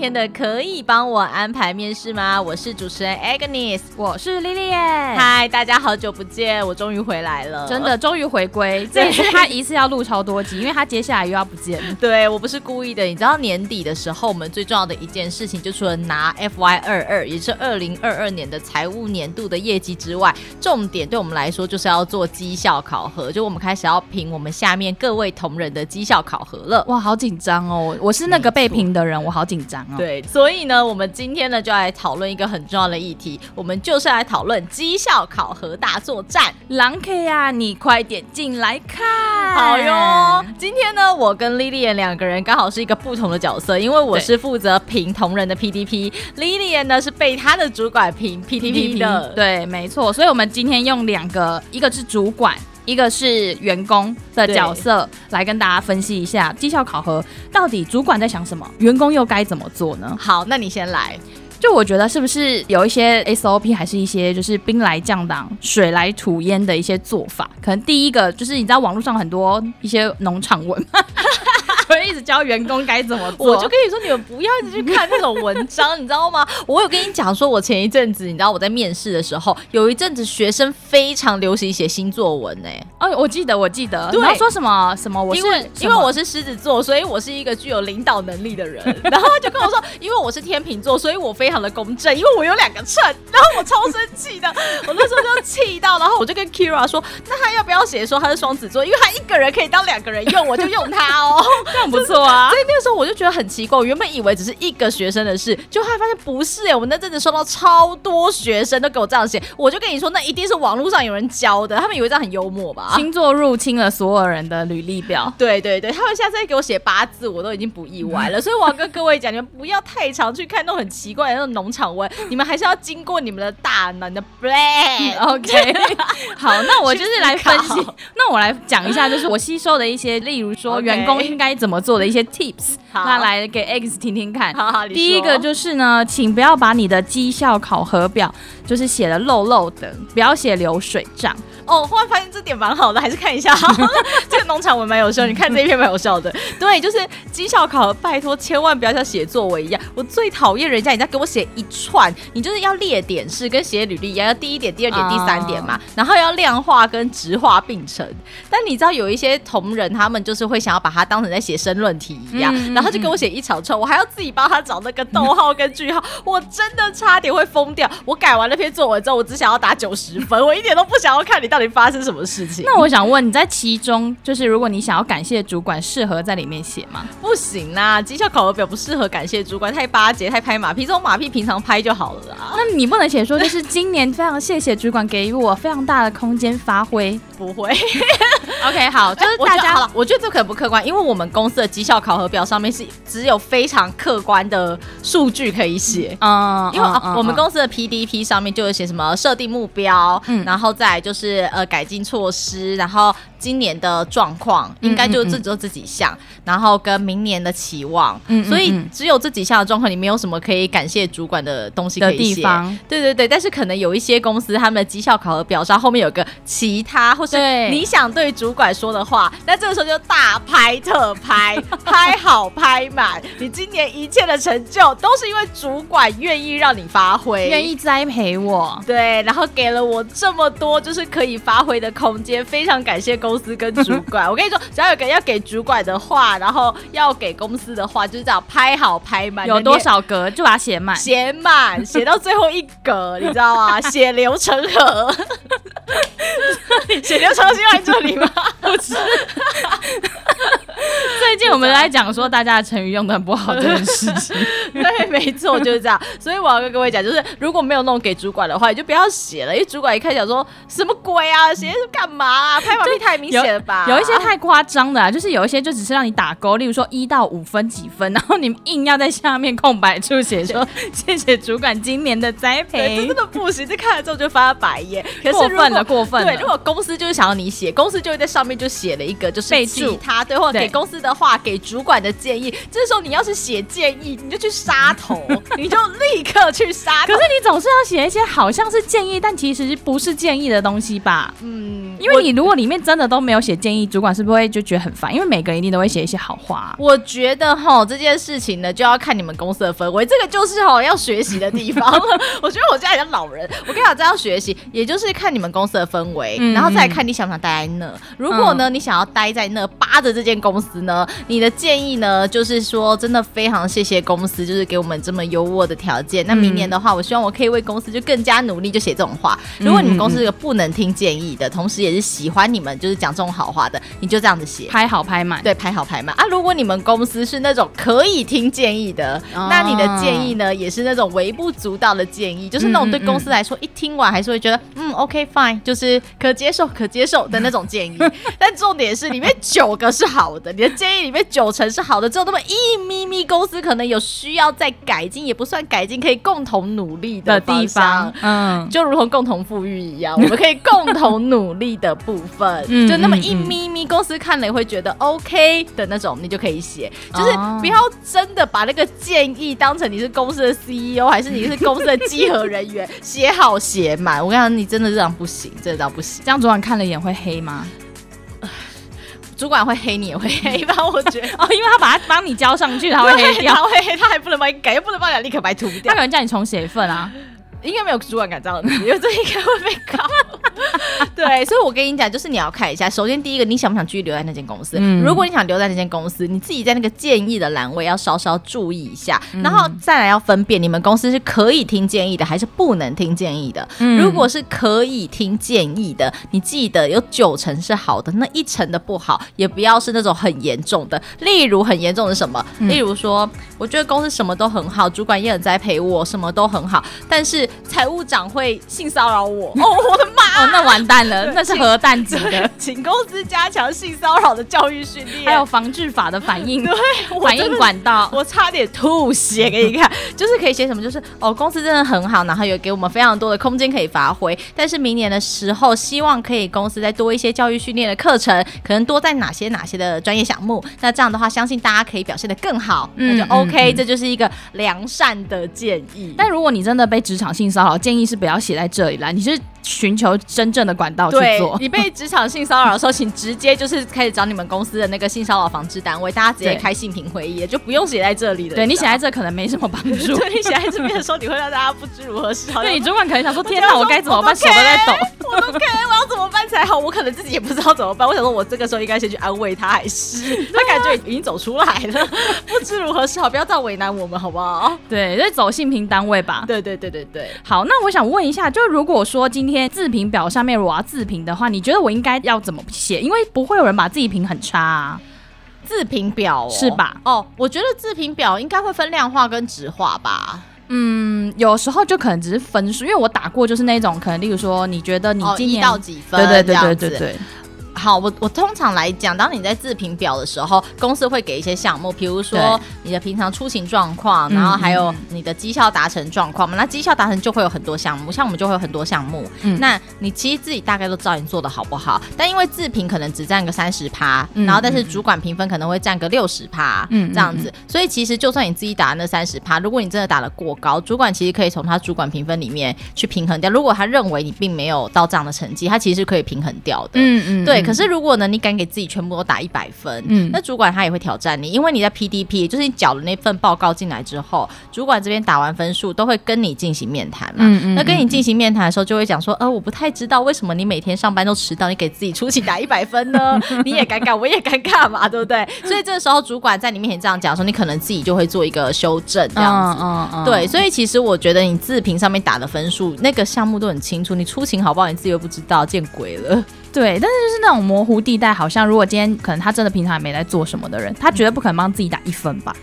天的可以帮我安排面试吗？我是主持人 Agnes，我是 Lilian。嗨，大家好久不见，我终于回来了，真的终于回归。这次他一次要录超多集，因为他接下来又要不见。对，我不是故意的，你知道年底的时候，我们最重要的一件事情，就除了拿 FY 二二，也是二零二二年的财务年度的业绩之外，重点对我们来说就是要做绩效考核，就我们开始要评我们下面各位同仁的绩效考核了。哇，好紧张哦！我是那个被评的人，我。好紧张哦！对，所以呢，我们今天呢就来讨论一个很重要的议题，我们就是来讨论绩效考核大作战。狼 K 啊，你快点进来看！好哟，今天呢，我跟 Lilian 两个人刚好是一个不同的角色，因为我是负责评同仁的 PDP，Lilian 呢是被他的主管评 PDP 的。对，没错。所以我们今天用两个，一个是主管。一个是员工的角色，来跟大家分析一下绩效考核到底主管在想什么，员工又该怎么做呢？好，那你先来。就我觉得是不是有一些 SOP，还是一些就是兵来将挡，水来土掩的一些做法？可能第一个就是你知道网络上很多一些农场文。会一直教员工该怎么做，我就跟你说，你们不要一直去看那种文章，你知道吗？我有跟你讲说，我前一阵子，你知道我在面试的时候，有一阵子学生非常流行写新作文呢、欸。哦，我记得，我记得，你要说什么什么？我是因为因为我是狮子座，所以我是一个具有领导能力的人。然后他就跟我说，因为我是天秤座，所以我非常的公正，因为我有两个秤。然后我超生气的，我那时候就气到，然后我就跟 Kira 说，那他要不要写说他是双子座？因为他一个人可以当两个人用，我就用他哦。很不错啊，所以那个时候我就觉得很奇怪，我原本以为只是一个学生的事，就后来发现不是哎、欸，我那阵子收到超多学生都给我这样写，我就跟你说，那一定是网络上有人教的，他们以为这样很幽默吧？星座入侵了所有人的履历表，对对对，他们下次再给我写八字，我都已经不意外了。所以我要跟各位讲，你们不要太常去看那种很奇怪的那种农场文，你们还是要经过你们的大脑的 brain，OK？好，那我就是来分析，那我来讲一下，就是我吸收的一些，例如说员工应该怎么做的一些 tips，那来给 X 听听看。好好，第一个就是呢，请不要把你的绩效考核表就是写的漏漏的，不要写流水账。哦，忽然发现这点蛮好的，还是看一下 这个农场文蛮有效。你看这一篇蛮有效的。对，就是绩效考核，拜托千万不要像写作文一样。我最讨厌人家，人家给我写一串，你就是要列点式，跟写履历一样，要第一点、第二点、第三点嘛，然后要量化跟直化并成。但你知道有一些同仁，他们就是会想要把它当成在写申论题一样，然后就给我写一长串，我还要自己帮他找那个逗号跟句号，我真的差点会疯掉。我改完那篇作文之后，我只想要打九十分，我一点都不想要看你到底发生什么事情？那我想问你在其中，就是如果你想要感谢主管，适合在里面写吗？不行啊，绩效考核表不适合感谢主管，太巴结，太拍马屁。这种马屁平常拍就好了啊。那你不能写说，就是今年非常谢谢主管给予我非常大的空间发挥。不会。OK，好，就是大家好了。我觉得这可能不客观，因为我们公司的绩效考核表上面是只有非常客观的数据可以写。嗯，因为、嗯、我们公司的 PDP 上面就有写什么设定目标，嗯，然后再来就是呃改进措施，然后今年的状况应该就自己做这几项，然后跟明年的期望，嗯，所以只有这几项的状况，你没有什么可以感谢主管的东西可以写。对对对，但是可能有一些公司他们的绩效考核表上后面有个其他，或是你想对主管说的话，那这个时候就大拍特拍，拍好拍满，你今年一切的成就都是因为主管愿意让你发挥，愿意栽培我，对，然后给了我这么多就是可以发挥的空间，非常感谢公司跟主管。我跟你说，只要有个要给主管的话，然后要给公司的话，就是这样拍好拍满，有多少格就把它写满，写满，写到最后一格，你知道吗？血流成河，血流成河是在这里吗？不是。最近我们来讲说大家的成语用的很不好这件事情。对，没错，就是这样。所以我要跟各位讲，就是如果没有弄给主管的话，你就不要写了，因为主管一看讲说什么鬼啊，写是干嘛啊？拍马屁太明显了吧？有，有一些太夸张的，啊，就是有一些就只是让你打勾，例如说一到五分几分，然后你们硬要在下面空白处写说 谢谢主管今年的栽培，这真的不行。这看了之后就发白眼，可是过分了，过分了。对，如果公司就是想要你写，公司就会在上面就写了一个就是备注他对，或者给公司的话给主管的建议。这时候你要是写建议，你就去杀头，你就立刻去杀。可是你总是要写一些好像是建议，但其实不是建议的东西吧？嗯，因为你如果里面真的都没有写建议，主管是不是会就觉得很烦？因为每个人一定都会写一些好话啊。我觉得哈，这件事情呢，就要看你们公司的氛围，这个就是哈要学习的地方。我觉得我家里的老人，我跟你讲，这要学习，也就是看你们公司的氛围，然后再看你想不想待在那。如果呢，嗯、你想要待在那，扒着这间公司呢，你的建议呢，就是说真的非常谢谢公司，就是给我们这么优渥的条件。那明年的话，我希望我可以为公司就更加努力，就写这种话。如果你们公司是个不能听建议的，同时也是喜欢你们，就是讲这种好话的，你就这样子写，拍好拍满，对，拍好拍满啊。如果你们公司是那种可以听建议的，哦、那你的建议呢，也是那种微不足道的建议，就是那种对公司来说，一听完还是会觉得嗯，OK fine，就是可接受、可接受的那种建议。但重点是里面九个是好的，你的建议里面九成是好的，只有那么一咪咪公司可能有需要再改进，也不算改进，可以共同努力的地方。嗯，就如同共同富裕一样，我们可以共同努力的部分，就那么一咪咪公司看了也会觉得 OK 的那种，你就可以写，就是不要真的把那个建议当成你是公司的 CEO，还是你是公司的稽核人员，写好写满。我跟你讲，你真的这样不行，真的这样不行。这样昨晚看了眼会黑吗？主管会黑你也会黑吧？我觉得 哦，因为他把它帮你交上去，他会黑掉，他会黑，他还不能帮你改，又不能帮你立刻把它涂掉。他可能叫你重写一份啊。应该没有主管敢这样子，因为这应该会被告。对，所以我跟你讲，就是你要看一下。首先，第一个，你想不想继续留在那间公司？嗯、如果你想留在那间公司，你自己在那个建议的栏位要稍稍注意一下，嗯、然后再来要分辨你们公司是可以听建议的，还是不能听建议的。嗯、如果是可以听建议的，你记得有九成是好的，那一成的不好，也不要是那种很严重的。例如很严重的什么？嗯、例如说，我觉得公司什么都很好，主管也很栽培我，什么都很好，但是。财务长会性骚扰我。哦，我的妈！哦，那完蛋了，那是核弹级的，请公司加强性骚扰的教育训练，还有防治法的反应，对，反应管道，我差点吐血给你看，就是可以写什么，就是哦，公司真的很好，然后有给我们非常多的空间可以发挥，但是明年的时候，希望可以公司再多一些教育训练的课程，可能多在哪些哪些的专业项目，那这样的话，相信大家可以表现得更好，那就 OK，这就是一个良善的建议。但如果你真的被职场性骚扰，建议是不要写在这里啦，你是寻求真正的管道去做。你被 职场性骚扰的时候，请直接就是开始找你们公司的那个性骚扰防治单位，大家直接开性平会议，就不用写在这里的。对，你写在这可能没什么帮助。对，你写在这边的时候，你会让大家不知如何是好。对，你主管可能想说：“天哪，我该怎么办？手都在抖，我都 care，我要怎么办才好？我可能自己也不知道怎么办。我想说，我这个时候应该先去安慰他，还是他感觉已经走出来了，不知如何是好？不要再为难我们，好不好？对，就走性平单位吧。对对对对对。好，那我想问一下，就如果说今天自评表上面我要自评的话，你觉得我应该要怎么写？因为不会有人把自己评很差啊。自评表、哦、是吧？哦，我觉得自评表应该会分量化跟质化吧。嗯，有时候就可能只是分数，因为我打过就是那种可能，例如说你觉得你今年、哦、到几分，对对对对对对。好，我我通常来讲，当你在自评表的时候，公司会给一些项目，比如说你的平常出行状况，然后还有你的绩效达成状况嘛。那绩效达成就会有很多项目，像我们就会有很多项目。嗯，那你其实自己大概都知道你做的好不好，但因为自评可能只占个三十趴，然后但是主管评分可能会占个六十趴，嗯，这样子。所以其实就算你自己打的那三十趴，如果你真的打得过高，主管其实可以从他主管评分里面去平衡掉。如果他认为你并没有到这样的成绩，他其实是可以平衡掉的。嗯嗯，对。可是如果呢，你敢给自己全部都打一百分，嗯，那主管他也会挑战你，因为你在 PDP，就是你缴了那份报告进来之后，主管这边打完分数都会跟你进行面谈嘛，嗯嗯，那跟你进行面谈的时候，就会讲说，呃，我不太知道为什么你每天上班都迟到，你给自己出勤打一百分呢？你也尴尬，我也尴尬嘛，对不对？所以这个时候主管在你面前这样讲的时候，你可能自己就会做一个修正，这样子，嗯嗯，对。所以其实我觉得你自评上面打的分数，那个项目都很清楚，你出勤好不好，你自己又不知道，见鬼了。对，但是就是那种模糊地带，好像如果今天可能他真的平常也没在做什么的人，他绝对不可能帮自己打一分吧？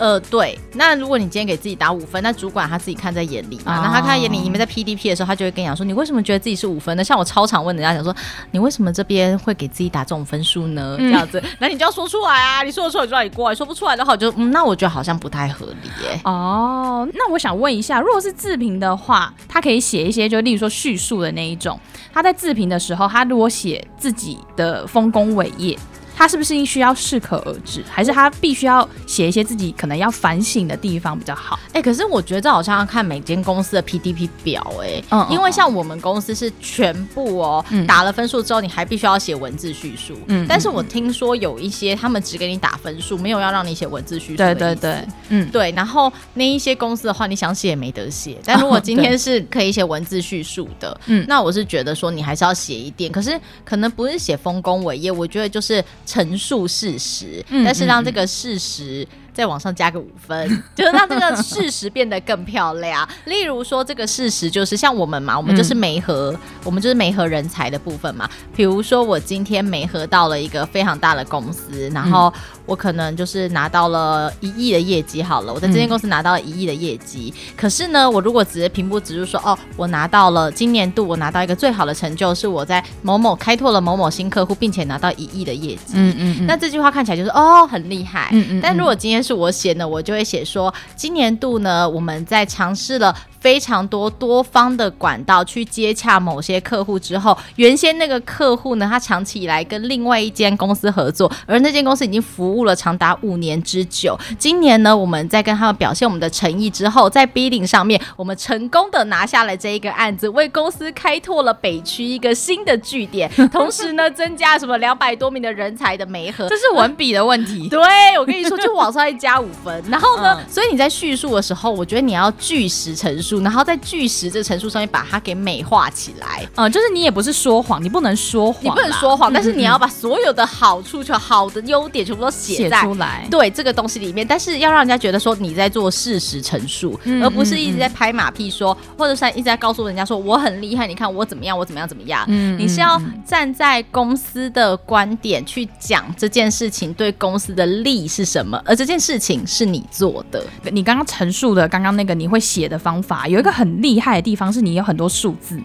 呃，对。那如果你今天给自己打五分，那主管他自己看在眼里嘛。哦、那他看在眼里，你们在 PDP 的时候，他就会跟你讲说，你为什么觉得自己是五分呢？像我超常问人家讲说，你为什么这边会给自己打这种分数呢？这样子，那、嗯、你就要说出来啊！你说得出来就让你过来，说不出来的话，就嗯，那我觉得好像不太合理耶。哦，那我想问一下，如果是自评的话，他可以写一些，就例如说叙述的那一种。他在自评的时候，他如果写自己的丰功伟业。他是不是需要适可而止，还是他必须要写一些自己可能要反省的地方比较好？哎、欸，可是我觉得这好像要看每间公司的 PDP 表、欸，哎，嗯，因为像我们公司是全部哦、喔，嗯、打了分数之后，你还必须要写文字叙述。嗯，但是我听说有一些他们只给你打分数，没有要让你写文字叙述。对对对，嗯，对。然后那一些公司的话，你想写也没得写。但如果今天是可以写文字叙述的，嗯，那我是觉得说你还是要写一点。可是可能不是写丰功伟业，我觉得就是陈述事实，但是让这个事实。再往上加个五分，就是让这个事实变得更漂亮。例如说，这个事实就是像我们嘛，我们就是媒合，嗯、我们就是媒合人才的部分嘛。比如说，我今天媒合到了一个非常大的公司，然后我可能就是拿到了一亿的业绩。好了，我在这间公司拿到了一亿的业绩。嗯、可是呢，我如果只是平铺直述说，哦，我拿到了今年度我拿到一个最好的成就，是我在某某开拓了某某新客户，并且拿到一亿的业绩。嗯嗯，嗯那这句话看起来就是哦，很厉害。嗯，嗯嗯。但如果今天但是我写呢，我就会写说，今年度呢，我们在尝试了。非常多多方的管道去接洽某些客户之后，原先那个客户呢，他长期以来跟另外一间公司合作，而那间公司已经服务了长达五年之久。今年呢，我们在跟他们表现我们的诚意之后，在 bidding 上面，我们成功的拿下了这一个案子，为公司开拓了北区一个新的据点，同时呢，增加什么两百多名的人才的媒合。这是文笔的问题。对，我跟你说，就往上再加五分。然后呢，嗯、所以你在叙述的时候，我觉得你要据实陈述。然后在句实这个陈述上面把它给美化起来，嗯，就是你也不是说谎，你不能说谎，你不能说谎，但是你要把所有的好处、就好的优点全部都写出来，对这个东西里面，但是要让人家觉得说你在做事实陈述，而不是一直在拍马屁说，或者是一直在告诉人家说我很厉害，你看我怎么样，我怎么样怎么样，嗯，你是要站在公司的观点去讲这件事情对公司的利是什么，而这件事情是你做的，你刚刚陈述的刚刚那个你会写的方法。有一个很厉害的地方是你有很多数字。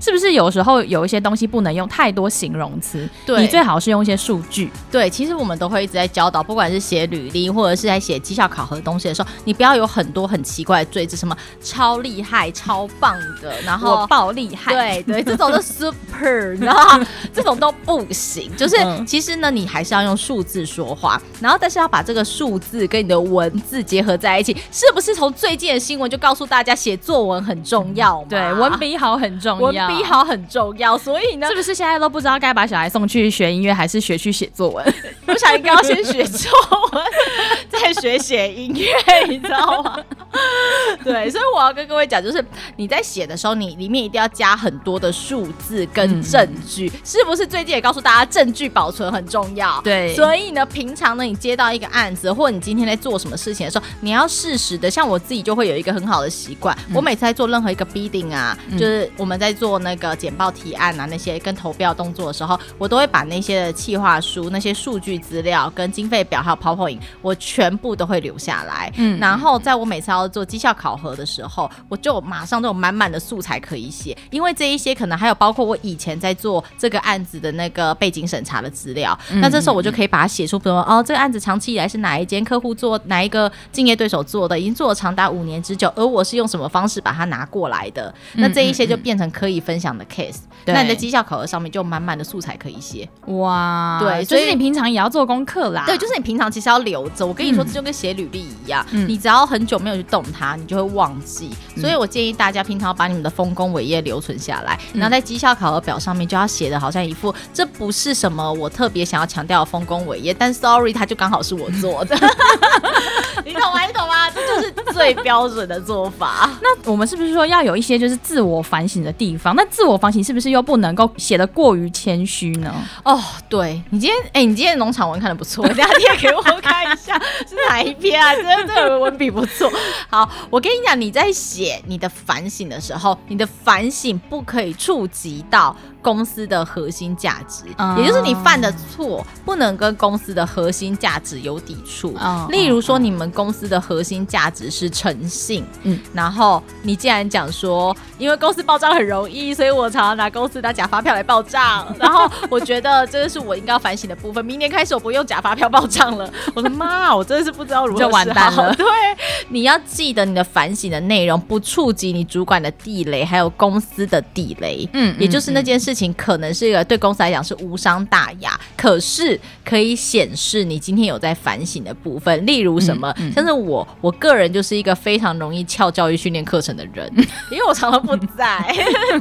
是不是有时候有一些东西不能用太多形容词？对，你最好是用一些数据。对，其实我们都会一直在教导，不管是写履历或者是在写绩效考核的东西的时候，你不要有很多很奇怪的罪字，什么超厉害、超棒的，然后爆厉害，对对，这种都 super，然后这种都不行。就是其实呢，你还是要用数字说话，然后但是要把这个数字跟你的文字结合在一起。是不是从最近的新闻就告诉大家写作文很重要？对，文笔好很重要。笔好很重要，所以呢，是不是现在都不知道该把小孩送去学音乐，还是学去写作文？我想应该要先学作文，再学写音乐，你知道吗？对，所以我要跟各位讲，就是你在写的时候，你里面一定要加很多的数字跟证据，嗯、是不是？最近也告诉大家，证据保存很重要。对，所以呢，平常呢，你接到一个案子，或者你今天在做什么事情的时候，你要适时的。像我自己就会有一个很好的习惯，嗯、我每次在做任何一个 bidding 啊，嗯、就是我们在做那个简报提案啊，那些跟投标动作的时候，我都会把那些的企划书、那些数据资料、跟经费表还有 PowerPoint，我全部都会留下来。嗯，然后在我每次要做绩效考核的时候，我就马上都有满满的素材可以写，因为这一些可能还有包括我以前在做这个案子的那个背景审查的资料。嗯、那这时候我就可以把它写出，比如说哦，这个案子长期以来是哪一间客户做，哪一个竞业对手做的，已经做了长达五年之久，而我是用什么方式把它拿过来的？那这一些就变成可以分享的 case。对那你的绩效考核上面就满满的素材可以写。哇，对，所以你平常也要做功课啦。对，就是你平常其实要留着。我跟你说，这就跟写履历一样，嗯、你只要很久没有去动它，你就会忘记。嗯、所以我建议大家平常要把你们的丰功伟业留存下来，嗯、然后在绩效考核表上面就要写的好像一副这不是什么我特别想要强调的丰功伟业，但 sorry，它就刚好是我做的。你懂吗？你懂吗？这就是最标准的做法。那我们是不是说要有一些就是自我反省的地方？那自我反省是不是？又不能够写的过于谦虚呢？哦，对你今天，哎、欸，你今天农场文看的不错，等下贴给我看一下是哪一篇啊？真的，这个文笔不错。好，我跟你讲，你在写你的反省的时候，你的反省不可以触及到公司的核心价值，嗯、也就是你犯的错不能跟公司的核心价值有抵触。嗯、例如说，你们公司的核心价值是诚信，嗯，然后你既然讲说，因为公司包装很容易，所以我常常拿公司拿假发票来报账，然后我觉得这个是我应该要反省的部分。明年开始我不用假发票报账了。我的妈，我真的是不知道如何就完蛋了。对，你要记得你的反省的内容不触及你主管的地雷，还有公司的地雷，嗯，也就是那件事情可能是一个对公司来讲是无伤大雅，可是可以显示你今天有在反省的部分，例如什么，嗯嗯、像是我我个人就是一个非常容易翘教育训练课程的人，因为我常常不在，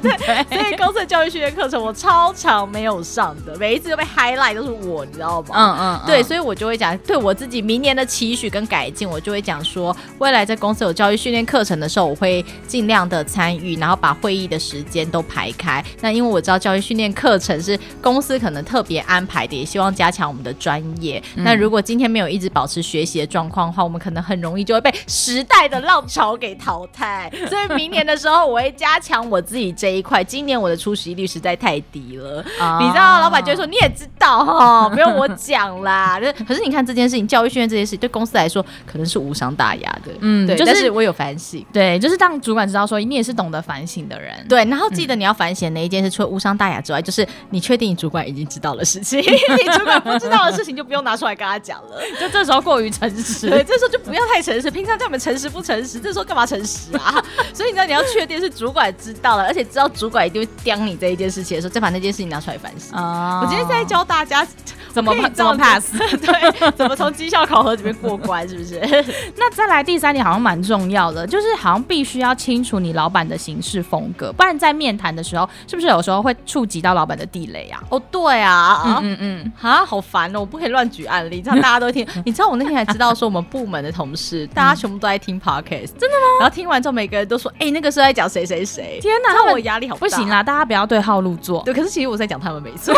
对，所以公司的教育训练课程我超常没有上的，每一次都被 highlight 都是我，你知道吗？嗯嗯，对，所以我就会讲，对我自己明年的期许跟改进，我就会讲说，未来在公司有教育训练课程的时候，我会尽量的参与，然后把会议的时间都排开。那因为我知道教育训练课程是公司可能特别安排的，也希望加强我们的专业。嗯、那如果今天没有一直保持学习的状况的话，我们可能很容易就会被时代的浪潮给淘汰。所以明年的时候，我会加强我自己这一块。今年我的出席率实在太低了，哦、你知道，老板就会说你也知道哈，不用我讲啦。可是你看这件事情，教育训练这件事情对公司来说可能是无伤大雅的。嗯，对，就是、但是我有反省，对，就是让主管知道说你也是懂得反省的人。对，然后记得你要反省哪一件事，除了无伤大雅之外，就是你确定你主管已经知道的事情，你主管不知道的事情就不用拿出来跟他讲了。就这时候过于诚实，对，这时候就不要太诚实。平常叫我们诚实不诚实，这时候干嘛诚实啊？所以你知道你要确定是主管知道了，而且知道主管一定会刁你这一件事情的时候，再把那件事情拿出来反省。啊，我今天在教大家怎么怎么 pass，对，怎么从绩效考核里面过关，是不是？那再来第三点好像蛮重要的，就是好像必须要清楚你老板的行事风格，不然在面谈的时候，是不是有时候会触及到老板的地雷啊？哦，对啊，嗯嗯嗯，啊，好烦哦，我不可以乱举案例，这样大家都听。你知道我那天还知道说我们部门的同事，大家全部都在听 podcast，真的吗？然后听完之后，每个人都说，哎，那个是在讲谁谁谁。天哪，那我压力好大。不行啦，大家不要对号入座。对，可是其实我在讲他们没错。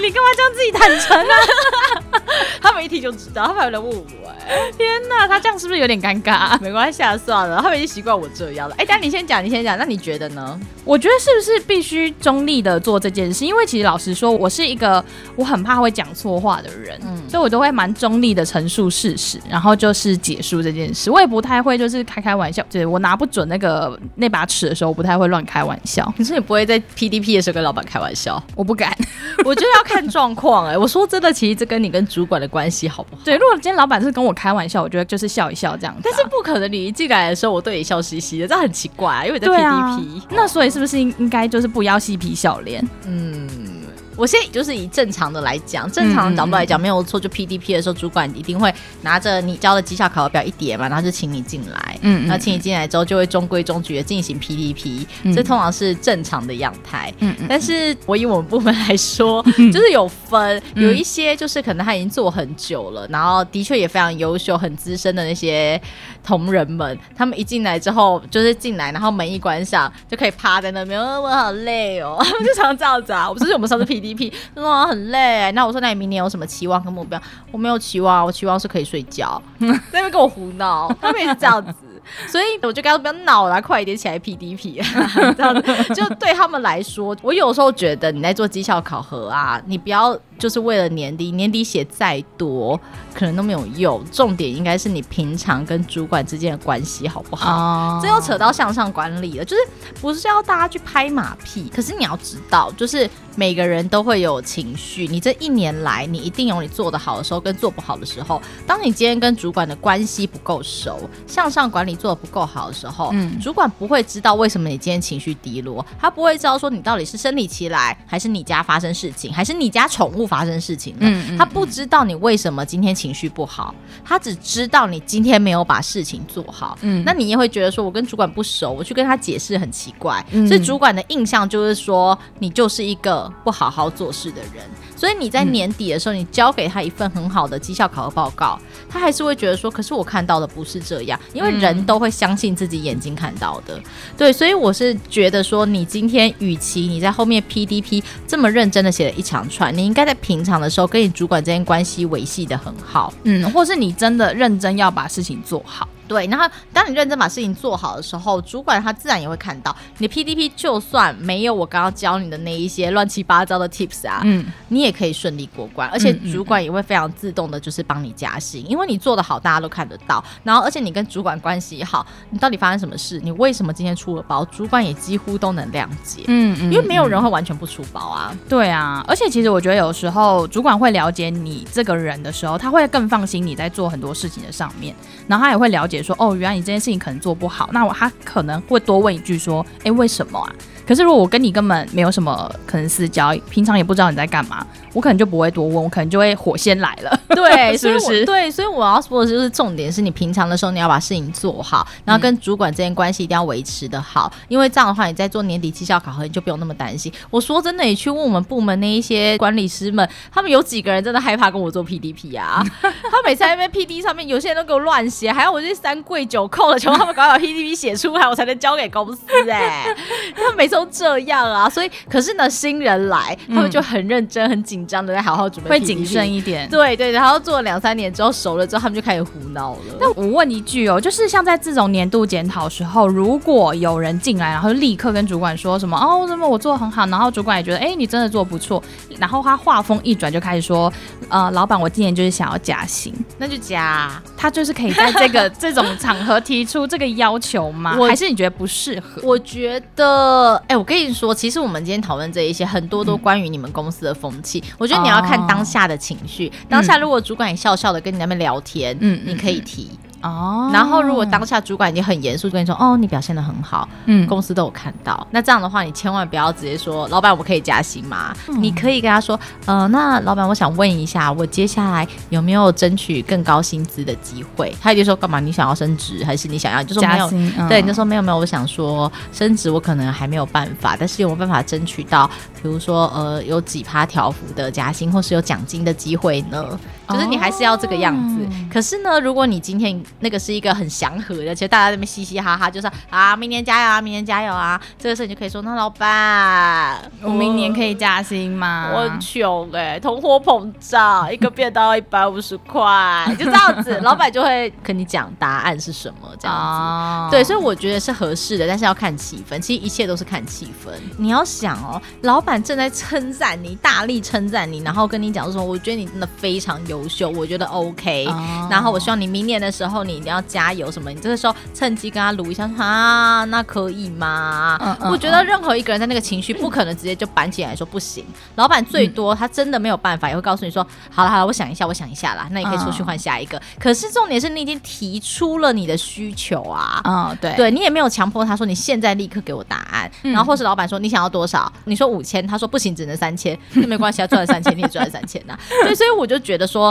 你干嘛这样自己坦诚呢？他们一听就知道，他们有人问我，哎，天哪，他这样是不是有点尴尬？没关系啊，算了，他们已经习惯我这样了。哎，但你先讲，你先讲，那你觉得呢？我觉得是不是必须中立的做这件事？因为其实老实说，我是一个我很怕会讲错话的人，嗯，所以我都会蛮中立的陈述事实，然后就是结束这件事。我也不太会就是开开玩笑，对，我拿不准那个那把尺的时候，我不太会乱开玩笑。可是你不会在 PDP 的时候跟老板开玩笑？我不敢，我觉得要看状况。哎，我说真的，其实这跟你跟主管的关系好不好？对，如果今天老板是跟我开玩笑，我觉得就是笑一笑这样。但是不可能，你一进来的时候我对你笑嘻嘻的，这很奇怪，啊，因为你在 PDP，啊。那所以是不是应应该就是不要嬉皮笑脸？嗯。我现在就是以正常的来讲，正常的角度来讲没有错。就 PDP 的时候，主管一定会拿着你交的绩效考核表一叠嘛，然后就请你进来。嗯，然后请你进来之后，就会中规中矩的进行 PDP，这通常是正常的样态。嗯，嗯但是我以我们部门来说，就是有分，有一些就是可能他已经做很久了，然后的确也非常优秀、很资深的那些同仁们，他们一进来之后就是进来，然后门一关上就可以趴在那边，我好累哦，就常常这样子啊。我不是我们上次 PDP。他说很累，那我说，那你明年有什么期望跟目标？我没有期望，我期望是可以睡觉。在那边跟我胡闹，他们也是这样子，所以我就跟他说不要闹了，快一点起来 PDP。这样子就对他们来说，我有时候觉得你在做绩效考核啊，你不要。就是为了年底，年底写再多可能都没有用。重点应该是你平常跟主管之间的关系好不好？Oh. 这又扯到向上管理了。就是不是要大家去拍马屁，可是你要知道，就是每个人都会有情绪。你这一年来，你一定有你做得好的时候跟做不好的时候。当你今天跟主管的关系不够熟，向上管理做得不够好的时候，嗯，主管不会知道为什么你今天情绪低落，他不会知道说你到底是生理期来，还是你家发生事情，还是你家宠物。发生事情了，嗯嗯、他不知道你为什么今天情绪不好，他只知道你今天没有把事情做好。嗯，那你也会觉得说，我跟主管不熟，我去跟他解释很奇怪，嗯、所以主管的印象就是说，你就是一个不好好做事的人。所以你在年底的时候，你交给他一份很好的绩效考核报告，他还是会觉得说，可是我看到的不是这样，因为人都会相信自己眼睛看到的。对，所以我是觉得说，你今天与其你在后面 PDP 这么认真的写了一长串，你应该在平常的时候跟你主管之间关系维系的很好，嗯，或是你真的认真要把事情做好。对，然后当你认真把事情做好的时候，主管他自然也会看到你的 PDP，就算没有我刚刚教你的那一些乱七八糟的 tips 啊，嗯，你也可以顺利过关，而且主管也会非常自动的，就是帮你加薪，因为你做的好，大家都看得到。然后，而且你跟主管关系好，你到底发生什么事，你为什么今天出了包，主管也几乎都能谅解，嗯嗯，因为没有人会完全不出包啊。对啊，而且其实我觉得有时候主管会了解你这个人的时候，他会更放心你在做很多事情的上面，然后他也会了解。说哦，原来你这件事情可能做不好，那我他可能会多问一句说，哎，为什么啊？可是如果我跟你根本没有什么可能私交，平常也不知道你在干嘛，我可能就不会多问，我可能就会火先来了。对，是不是？对，所以我要说的就是重点是你平常的时候你要把事情做好，然后跟主管之间关系一定要维持的好，因为这样的话你在做年底绩效考核你就不用那么担心。我说真的，你去问我们部门那一些管理师们，他们有几个人真的害怕跟我做 PDP 啊？他每次在那边 PD 上面，有些人都给我乱写，还要我这三跪九叩的求他们赶快把 PDP 写出来，我才能交给公司哎、欸。他们每次都这样啊。啊，所以可是呢，新人来，他们就很认真、很紧张的在好好准备，会谨慎一点。对对，然后做了两三年之后熟了之后，他们就开始胡闹了。那我问一句哦，就是像在这种年度检讨时候，如果有人进来，然后立刻跟主管说什么哦，什么我做的很好，然后主管也觉得哎，你真的做不错，然后他话锋一转就开始说，呃，老板，我今年就是想要加薪，那就加。他就是可以在这个这种场合提出这个要求吗？还是你觉得不适合？我觉得，哎，我跟你说。其实我们今天讨论这一些，很多都关于你们公司的风气。嗯、我觉得你要看当下的情绪。哦、当下如果主管也笑笑的跟你那边聊天，嗯，你可以提。哦，然后如果当下主管已经很严肃跟你说，哦，你表现的很好，嗯，公司都有看到，那这样的话，你千万不要直接说，老板，我可以加薪吗？嗯、你可以跟他说，呃，那老板，我想问一下，我接下来有没有争取更高薪资的机会？他一定说，干嘛？你想要升职，还是你想要？就说没有，嗯、对，你就说没有没有，我想说升职，我可能还没有办法，但是有没有办法争取到，比如说呃，有几趴条幅的加薪，或是有奖金的机会呢？就是你还是要这个样子。哦、可是呢，如果你今天那个是一个很祥和的，其实大家在那边嘻嘻哈哈，就是啊，明年加油啊，明年加油啊，这个时候你就可以说，那老板，我明年可以加薪吗？我很穷哎、欸，通货膨胀，一个便当一百五十块，就这样子，老板就会跟你讲答案是什么这样子。哦、对，所以我觉得是合适的，但是要看气氛。其实一切都是看气氛。你要想哦，老板正在称赞你，大力称赞你，然后跟你讲说，我觉得你真的非常优秀，我觉得 OK，、哦、然后我希望你明年的时候你一定要加油什么？你这个时候趁机跟他撸一下，啊，那可以吗？嗯嗯、我觉得任何一个人在那个情绪不可能直接就板起来说不行。嗯、老板最多他真的没有办法，也会告诉你说，好了好了，我想一下，我想一下啦，那你可以出去换下一个。嗯、可是重点是你已经提出了你的需求啊，嗯，对，对你也没有强迫他说你现在立刻给我答案，嗯、然后或是老板说你想要多少，你说五千，他说不行，只能三千，那没关系，他赚了三千，你也赚了三千呐、啊。对，所以我就觉得说。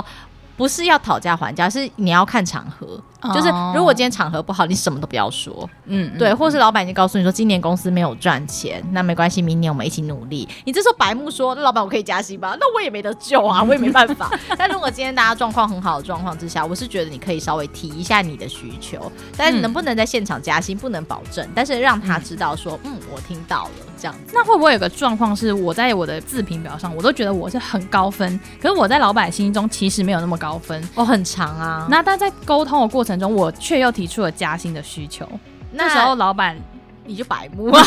不是要讨价还价，是你要看场合。就是如果今天场合不好，你什么都不要说。嗯，对，或是老板已经告诉你说今年公司没有赚钱，那没关系，明年我们一起努力。你这时候白目说，那老板我可以加薪吧？那我也没得救啊，我也没办法。但如果今天大家状况很好的状况之下，我是觉得你可以稍微提一下你的需求，但是能不能在现场加薪不能保证，但是让他知道说，嗯，我听到了这样子。那会不会有个状况是，我在我的自评表上，我都觉得我是很高分，可是我在老板心中其实没有那么高分，我很长啊。那但在沟通的过程中，我却又提出了加薪的需求，那时候老板你就白目。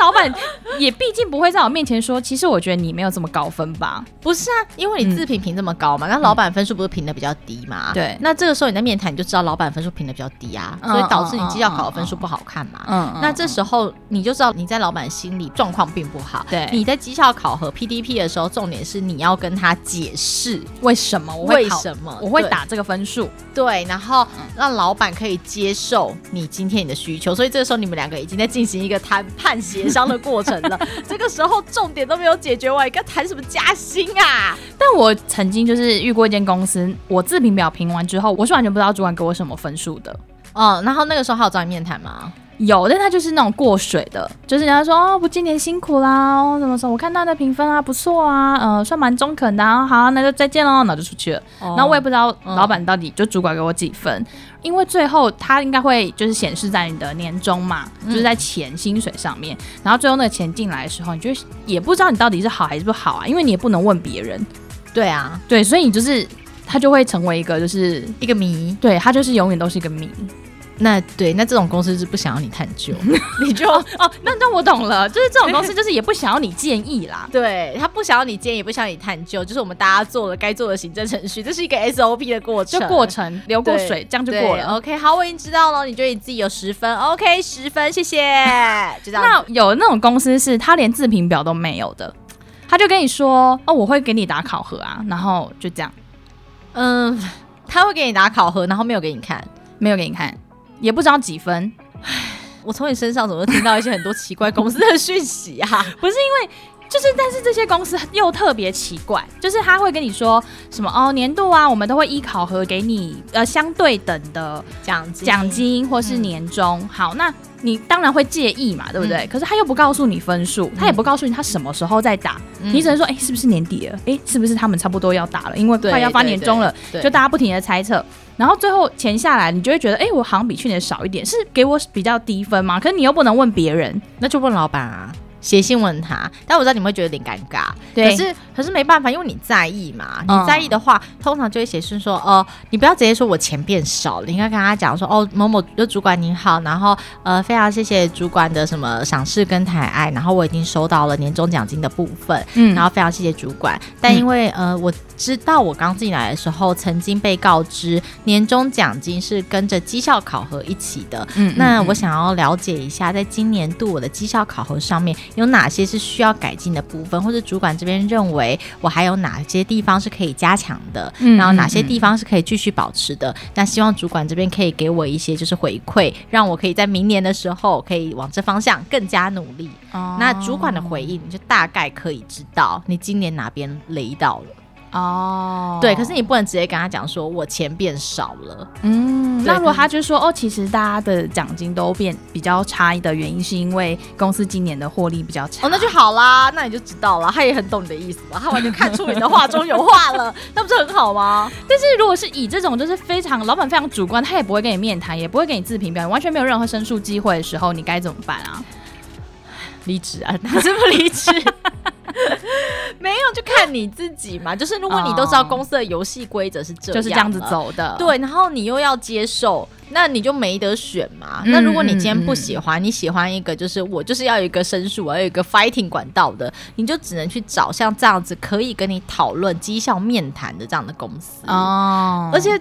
老板也毕竟不会在我面前说，其实我觉得你没有这么高分吧？不是啊，因为你自评评这么高嘛，那、嗯、老板分数不是评的比较低嘛？对，那这个时候你在面谈你就知道老板分数评的比较低啊，嗯、所以导致你绩效考核分数不好看嘛。嗯，那这时候你就知道你在老板心里状况并不好。对，你在绩效考核 PDP 的时候，重点是你要跟他解释为什么我会为什么我会打这个分数。对，然后让老板可以接受你今天你的需求，所以这个时候你们两个已经在进行一个谈判协。商的过程了，这个时候重点都没有解决完，你该谈什么加薪啊？但我曾经就是遇过一间公司，我自评表评完之后，我是完全不知道主管给我什么分数的。哦，然后那个时候还有找你面谈吗？有，但他就是那种过水的，就是人家说哦，不，今年辛苦啦，哦，怎么说？我看他的评分啊，不错啊，呃，算蛮中肯的啊。好，那就再见喽，那就出去了。然后、哦、我也不知道老板到底就主管给我几分，嗯、因为最后他应该会就是显示在你的年终嘛，嗯、就是在钱薪水上面。然后最后那个钱进来的时候，你就也不知道你到底是好还是不好啊，因为你也不能问别人。对啊，对，所以你就是。他就会成为一个就是一个谜，对，他就是永远都是一个谜。那对，那这种公司是不想要你探究，你就哦，那那我懂了，就是这种公司就是也不想要你建议啦，对，他不想要你建议，也不想要你探究，就是我们大家做了该做的行政程序，这是一个 SOP 的过程，就过程流过水，这样就过了。OK，好，我已经知道了，你觉得你自己有十分，OK，十分，谢谢。就这样。那有那种公司是他连自评表都没有的，他就跟你说哦，我会给你打考核啊，然后就这样，嗯，他会给你打考核，然后没有给你看，没有给你看。也不知道几分，我从你身上怎么听到一些很多奇怪公司的讯息啊？不是因为，就是但是这些公司又特别奇怪，就是他会跟你说什么哦，年度啊，我们都会依考核给你呃相对等的奖金奖金或是年终。嗯、好，那你当然会介意嘛，对不对？嗯、可是他又不告诉你分数，他也不告诉你他什么时候再打，嗯、你只能说哎、欸，是不是年底了？哎、欸，是不是他们差不多要打了？因为快要发年终了，就大家不停的猜测。然后最后钱下来，你就会觉得，哎，我好像比去年少一点，是给我比较低分吗？可是你又不能问别人，那就问老板啊。写信问他，但我知道你们会觉得有点尴尬，对，可是可是没办法，因为你在意嘛。你在意的话，嗯、通常就会写信说，哦、呃，你不要直接说我钱变少了，你应该跟他讲说，哦，某某的主管您好，然后呃，非常谢谢主管的什么赏识跟抬爱，然后我已经收到了年终奖金的部分，嗯，然后非常谢谢主管，但因为呃，我知道我刚进来的时候曾经被告知年终奖金是跟着绩效考核一起的，嗯，那我想要了解一下，在今年度我的绩效考核上面。有哪些是需要改进的部分，或者主管这边认为我还有哪些地方是可以加强的，嗯，然后哪些地方是可以继续保持的？那希望主管这边可以给我一些就是回馈，让我可以在明年的时候可以往这方向更加努力。哦，那主管的回应，你就大概可以知道你今年哪边雷到了。哦，oh. 对，可是你不能直接跟他讲说我钱变少了，嗯，那如果他就说哦，其实大家的奖金都变比较差的原因是因为公司今年的获利比较差，哦，那就好啦，那你就知道了，他也很懂你的意思吧，他完全看出你的话中有话了，那不是很好吗？但是如果是以这种就是非常老板非常主观，他也不会跟你面谈，也不会给你自评表，完全没有任何申诉机会的时候，你该怎么办啊？离职啊？还 是不离职？没有，就看你自己嘛。就是如果你都知道公司的游戏规则是这样，就是这样子走的，对。然后你又要接受，那你就没得选嘛。嗯、那如果你今天不喜欢，嗯、你喜欢一个就是我就是要有一个申诉，我要有一个 fighting 管道的，你就只能去找像这样子可以跟你讨论绩效面谈的这样的公司哦，而且。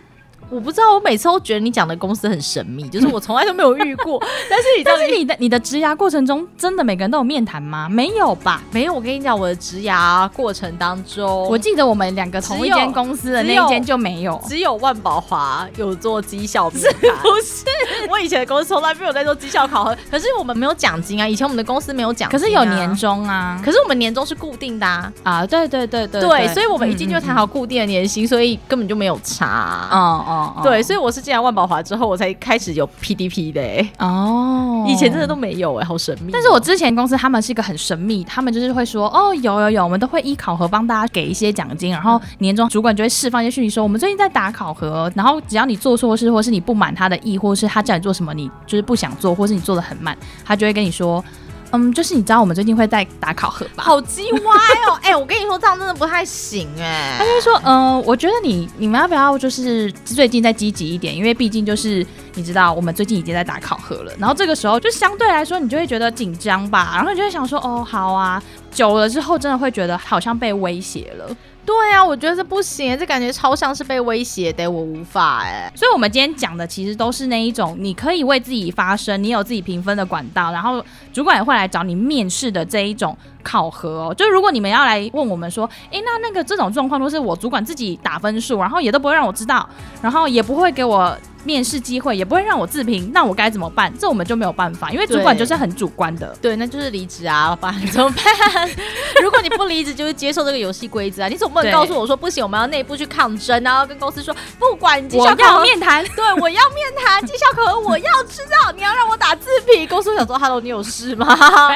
我不知道，我每次都觉得你讲的公司很神秘，就是我从来都没有遇过。但是你，但是你的你的职涯过程中，真的每个人都有面谈吗？没有吧？没有。我跟你讲，我的职涯过程当中，我记得我们两个同一间公司的那一间就没有，只有万宝华有做绩效面谈。不是，我以前的公司从来没有在做绩效考核，可是我们没有奖金啊。以前我们的公司没有奖啊，可是有年终啊。可是我们年终是固定的啊。啊，对对对对对，所以我们已经就谈好固定的年薪，所以根本就没有差。哦嗯嗯，对，所以我是。进来万宝华之后，我才开始有 PDP 的哎、欸、哦，以前真的都没有哎、欸，好神秘、喔。但是我之前公司他们是一个很神秘，他们就是会说哦，有有有，我们都会依考核帮大家给一些奖金，然后年终主管就会释放一些讯息说，我们最近在打考核，然后只要你做错事，或是你不满他的意，或是他叫你做什么，你就是不想做，或是你做的很慢，他就会跟你说。嗯，就是你知道我们最近会在打考核吧？好鸡歪哦！哎、欸，我跟你说这样真的不太行哎。他就说，嗯、呃，我觉得你你们要不要就是最近再积极一点？因为毕竟就是你知道我们最近已经在打考核了，然后这个时候就相对来说你就会觉得紧张吧，然后你就会想说，哦，好啊。久了之后真的会觉得好像被威胁了。对、啊，我觉得这不行，这感觉超像是被威胁的，我无法哎。所以，我们今天讲的其实都是那一种，你可以为自己发声，你有自己评分的管道，然后主管也会来找你面试的这一种考核哦。就如果你们要来问我们说，哎，那那个这种状况都是我主管自己打分数，然后也都不会让我知道，然后也不会给我。面试机会也不会让我自评，那我该怎么办？这我们就没有办法，因为主管就是很主观的。对，对，那就是离职啊，老板怎么办？如果你不离职，就是接受这个游戏规则啊。你总不能告诉我说不行，我们要内部去抗争，然后跟公司说不管绩效考核面谈，对，我要面谈绩效考核，我要知道你要让我打自评。公司想说，Hello，你有事吗？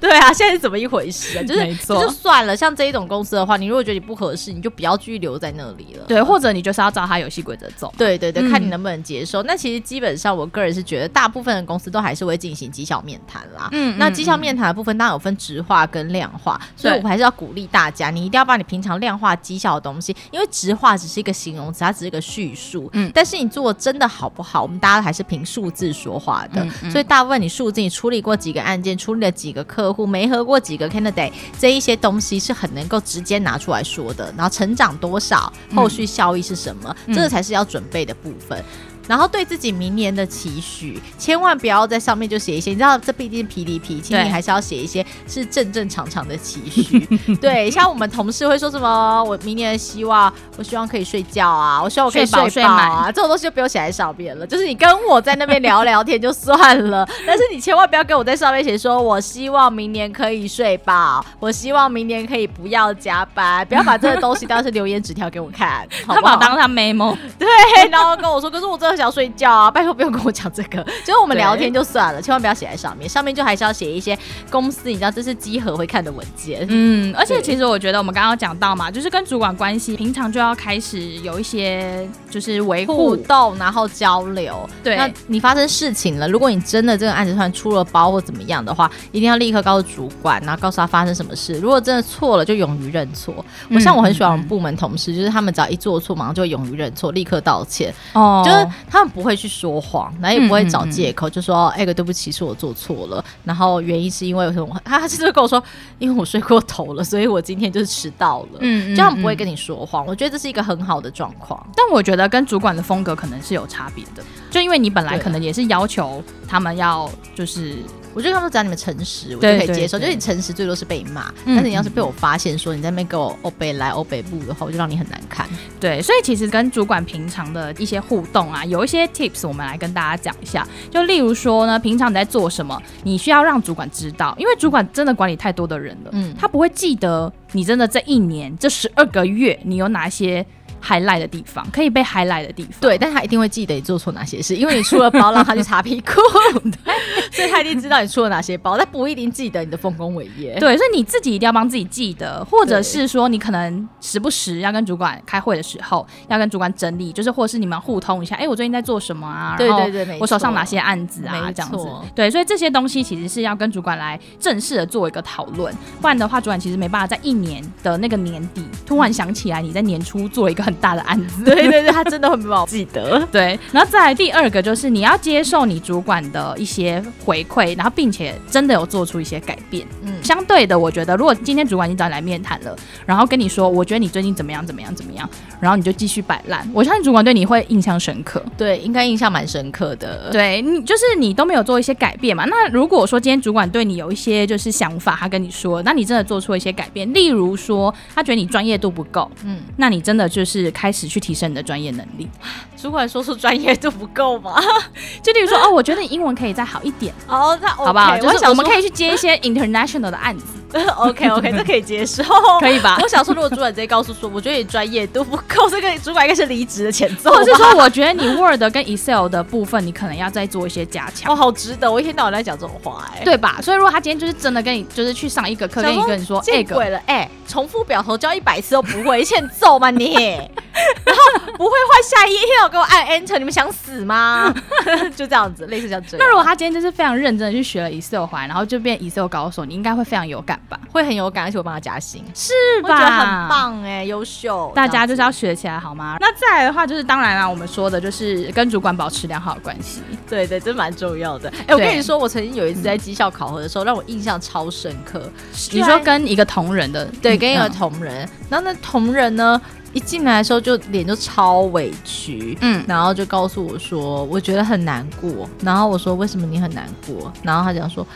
对啊，现在是怎么一回事啊？就是就算了。像这一种公司的话，你如果觉得你不合适，你就不要继续留在那里了。对，或者你就是要照他游戏规则走。对对对，看你能不能。接受？那其实基本上，我个人是觉得，大部分的公司都还是会进行绩效面谈啦。嗯，那绩效面谈的部分当然有分质化跟量化，所以我还是要鼓励大家，你一定要把你平常量化绩效的东西，因为质化只是一个形容词，它只是一个叙述。嗯，但是你做的真的好不好，我们大家还是凭数字说话的。嗯嗯，所以大部分你数字，你处理过几个案件，处理了几个客户，没合过几个 candidate，这一些东西是很能够直接拿出来说的。然后成长多少，后续效益是什么，嗯、这个才是要准备的部分。然后对自己明年的期许，千万不要在上面就写一些，你知道这毕竟是 PDP，请你还是要写一些是正正常常的期许。对，像我们同事会说什么，我明年的希望，我希望可以睡觉啊，我希望我可以睡饱啊，这种东西就不用写在上面了。就是你跟我在那边聊聊天就算了，但是你千万不要跟我在上面写说，我希望明年可以睡饱，我希望明年可以不要加班，不要把这个东西当成留言纸条给我看，好不好？他把我当他 memo，对，然后跟我说，可是我真的。想睡觉啊！拜托不用跟我讲这个，就是我们聊天就算了，千万不要写在上面。上面就还是要写一些公司，你知道这是稽核会看的文件。嗯，而且其实我觉得我们刚刚讲到嘛，就是跟主管关系，平常就要开始有一些就是维护互动，然后交流。对，那你发生事情了，如果你真的这个案子突然出了包或怎么样的话，一定要立刻告诉主管，然后告诉他发生什么事。如果真的错了，就勇于认错。嗯、我像我很喜欢我们部门同事，就是他们只要一做错，马上就会勇于认错，立刻道歉。哦，就是。他们不会去说谎，然后也不会找借口，嗯嗯嗯就说：“哎、欸，对不起，是我做错了。”然后原因是因为有什么？他他其实跟我说：“因为我睡过头了，所以我今天就是迟到了。”嗯，这样不会跟你说谎。我觉得这是一个很好的状况。但我觉得跟主管的风格可能是有差别的，就因为你本来可能也是要求他们要就是。我觉得他们只要你们诚实，我就可以接受。就是你诚实，最多是被骂，嗯、但是你要是被我发现说你在那边给我欧北来欧北部的话，我就让你很难看。对，所以其实跟主管平常的一些互动啊，有一些 tips，我们来跟大家讲一下。就例如说呢，平常你在做什么，你需要让主管知道，因为主管真的管理太多的人了，嗯，他不会记得你真的这一年这十二个月你有哪些。Highlight 的地方可以被 highlight 的地方，对，但他一定会记得你做错哪些事，因为你出了包让他去擦屁股，对，所以他一定知道你出了哪些包，但不一定记得你的丰功伟业。对，所以你自己一定要帮自己记得，或者是说你可能时不时要跟主管开会的时候，要跟主管整理，就是或者是你们互通一下，哎、欸，我最近在做什么啊？对对对，我手上哪些案子啊？这样子。对，所以这些东西其实是要跟主管来正式的做一个讨论，不然的话，主管其实没办法在一年的那个年底突然想起来你在年初做一个很大的案子，对对对，他真的很不好记得。对，然后再来第二个就是你要接受你主管的一些回馈，然后并且真的有做出一些改变。嗯，相对的，我觉得如果今天主管已经找你来面谈了，然后跟你说，我觉得你最近怎么样怎么样怎么样，然后你就继续摆烂，我相信主管对你会印象深刻。对，应该印象蛮深刻的。对，你就是你都没有做一些改变嘛。那如果说今天主管对你有一些就是想法，他跟你说，那你真的做出一些改变，例如说他觉得你专业度不够，嗯，那你真的就是开始。去提升你的专业能力，主管说出专业度不够吗？就例如说，哦，我觉得你英文可以再好一点哦，那好不好？就是我们可以去接一些 international 的案子。OK OK，这可以接受，可以吧？我想说，如果主管直接告诉说，我觉得你专业度不够，这个主管应该是离职的前奏。或者是说，我觉得你 Word 跟 Excel 的部分，你可能要再做一些加强。哦，好值得！我一天到晚在讲这种话，哎，对吧？所以如果他今天就是真的跟你，就是去上一个课，跟你跟你说，见鬼了，哎，重复表头教一百次都不会，欠揍吗你？然后不会换下一页，我给我按 Enter，你们想死吗？就这样子，类似像这样。那如果他今天就是非常认真的去学了 Excel 环，然后就变 Excel 高手，你应该会非常有感吧？会很有感，而且我帮他加薪，是吧？我觉得很棒哎，优秀。大家就是要学起来好吗？那再来的话，就是当然啦，我们说的就是跟主管保持良好的关系。对对，这蛮重要的。哎，我跟你说，我曾经有一次在绩效考核的时候，让我印象超深刻。你说跟一个同仁的，对，跟一个同仁，然后那同仁呢？一进来的时候就脸就超委屈，嗯，然后就告诉我说，我觉得很难过。然后我说，为什么你很难过？然后他讲说，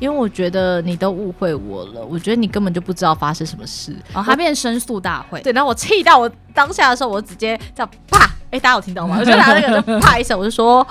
因为我觉得你都误会我了，我觉得你根本就不知道发生什么事。然后他变申诉大会，对，然后我气到我当下的时候，我直接这样啪，哎，大家有听到吗？我就拿那个就啪一声，我就说，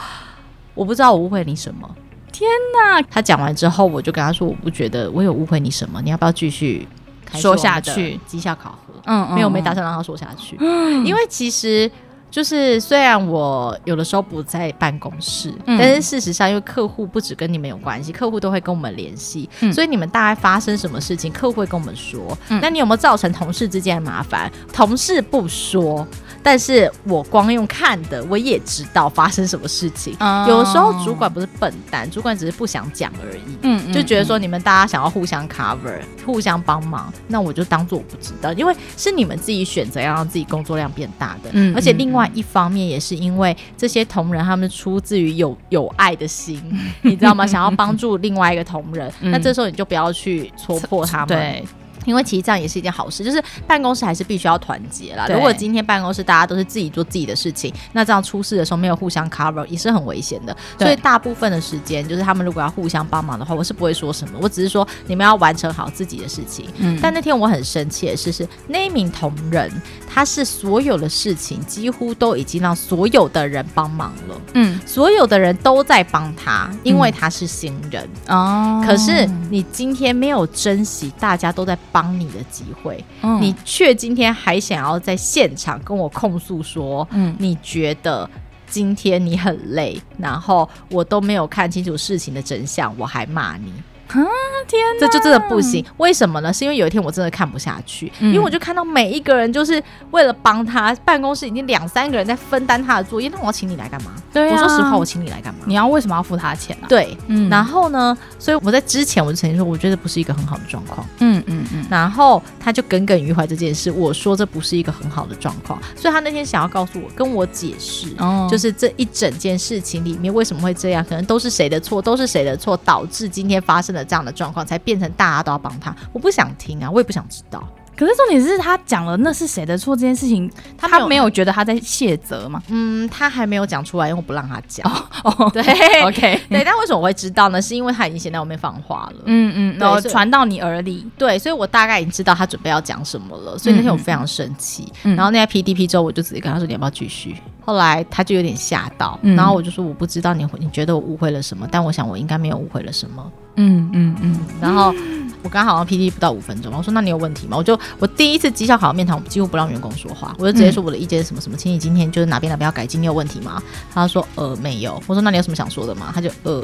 我不知道我误会你什么。天哪！他讲完之后，我就跟他说，我不觉得我有误会你什么，你要不要继续说下去？绩效考核。嗯，没有，没打算让他说下去，嗯，因为其实就是虽然我有的时候不在办公室，嗯，但是事实上，因为客户不止跟你们有关系，客户都会跟我们联系，嗯，所以你们大概发生什么事情，客户会跟我们说，嗯，那你有没有造成同事之间的麻烦？同事不说。但是我光用看的，我也知道发生什么事情。哦、有时候主管不是笨蛋，主管只是不想讲而已。嗯，嗯，就觉得说你们大家想要互相 cover，互相帮忙，那我就当做我不知道，因为是你们自己选择要让自己工作量变大的。嗯，而且另外一方面也是因为这些同仁他们出自于有有爱的心，你知道吗？想要帮助另外一个同仁，嗯、那这时候你就不要去戳破他们。对。因为其实这样也是一件好事，就是办公室还是必须要团结啦。如果今天办公室大家都是自己做自己的事情，那这样出事的时候没有互相 cover 也是很危险的。所以大部分的时间，就是他们如果要互相帮忙的话，我是不会说什么，我只是说你们要完成好自己的事情。嗯。但那天我很生气的是，是那一名同仁，他是所有的事情几乎都已经让所有的人帮忙了。嗯。所有的人都在帮他，因为他是新人。哦。可是你今天没有珍惜，大家都在帮。你的机会，嗯、你却今天还想要在现场跟我控诉说，嗯，你觉得今天你很累，然后我都没有看清楚事情的真相，我还骂你。啊天哪，这就真的不行。为什么呢？是因为有一天我真的看不下去，嗯、因为我就看到每一个人就是为了帮他，办公室已经两三个人在分担他的作业。那我要请你来干嘛？对、啊，我说实话，我请你来干嘛？你要为什么要付他钱呢、啊？对，嗯。然后呢？所以我在之前我就曾经说，我觉得不是一个很好的状况。嗯嗯嗯。然后他就耿耿于怀这件事，我说这不是一个很好的状况。所以他那天想要告诉我，跟我解释，哦、就是这一整件事情里面为什么会这样，可能都是谁的错，都是谁的错导致今天发生的这样的状况，才变成大家都要帮他。我不想听啊，我也不想知道。可是重点是他讲了那是谁的错这件事情，他没有，他没有觉得他在卸责吗？嗯，他还没有讲出来，因为我不让他讲。哦，哦对，OK，对。但为什么我会知道呢？是因为他已经先在外面放话了。嗯嗯，然后传到你耳里。对，所以我大概已经知道他准备要讲什么了。所以那天我非常生气。嗯、然后那天 PDP 之后，我就直接跟他说：“你要不要继续？”后来他就有点吓到。嗯、然后我就说：“我不知道你你觉得我误会了什么，但我想我应该没有误会了什么。”嗯嗯嗯。然后。我刚好像 PPT 不到五分钟，我说那你有问题吗？我就我第一次绩效考核面谈，我几乎不让员工说话，我就直接说我的意见是什么什么，请你今天就是哪边哪边要改进，你有问题吗？他说呃没有，我说那你有什么想说的吗？他就呃，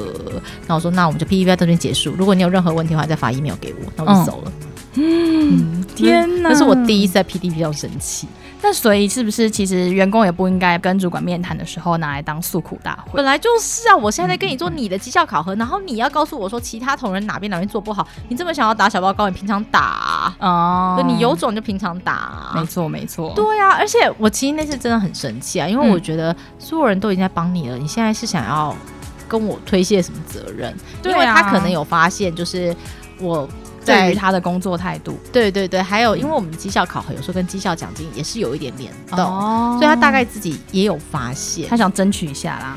那我说那我们就 PPT 在这边结束，如果你有任何问题的话，再发 email 给我，那我就走了。嗯，天哪，那是我第一次在 P D 比较生气。那所以是不是其实员工也不应该跟主管面谈的时候拿来当诉苦大会？本来就是啊！我现在在跟你做你的绩效考核，然后你要告诉我说其他同仁哪边哪边做不好，你这么想要打小报告，你平常打啊？你有种就平常打。没错没错。对啊，而且我其实那次真的很生气啊，因为我觉得所有人都已经在帮你了，你现在是想要跟我推卸什么责任？对因为他可能有发现，就是我。对于他的工作态度，对对对，还有因为我们绩效考核有时候跟绩效奖金也是有一点联动，哦、所以他大概自己也有发现，他想争取一下啦。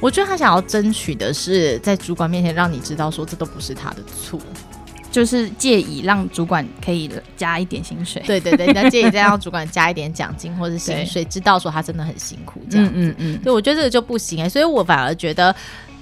我觉得他想要争取的是在主管面前让你知道说这都不是他的错，就是借以让主管可以加一点薪水。对对对，那借以再让 主管加一点奖金或者薪水，知道说他真的很辛苦这样。嗯嗯嗯，对，我觉得这个就不行哎、欸，所以我反而觉得。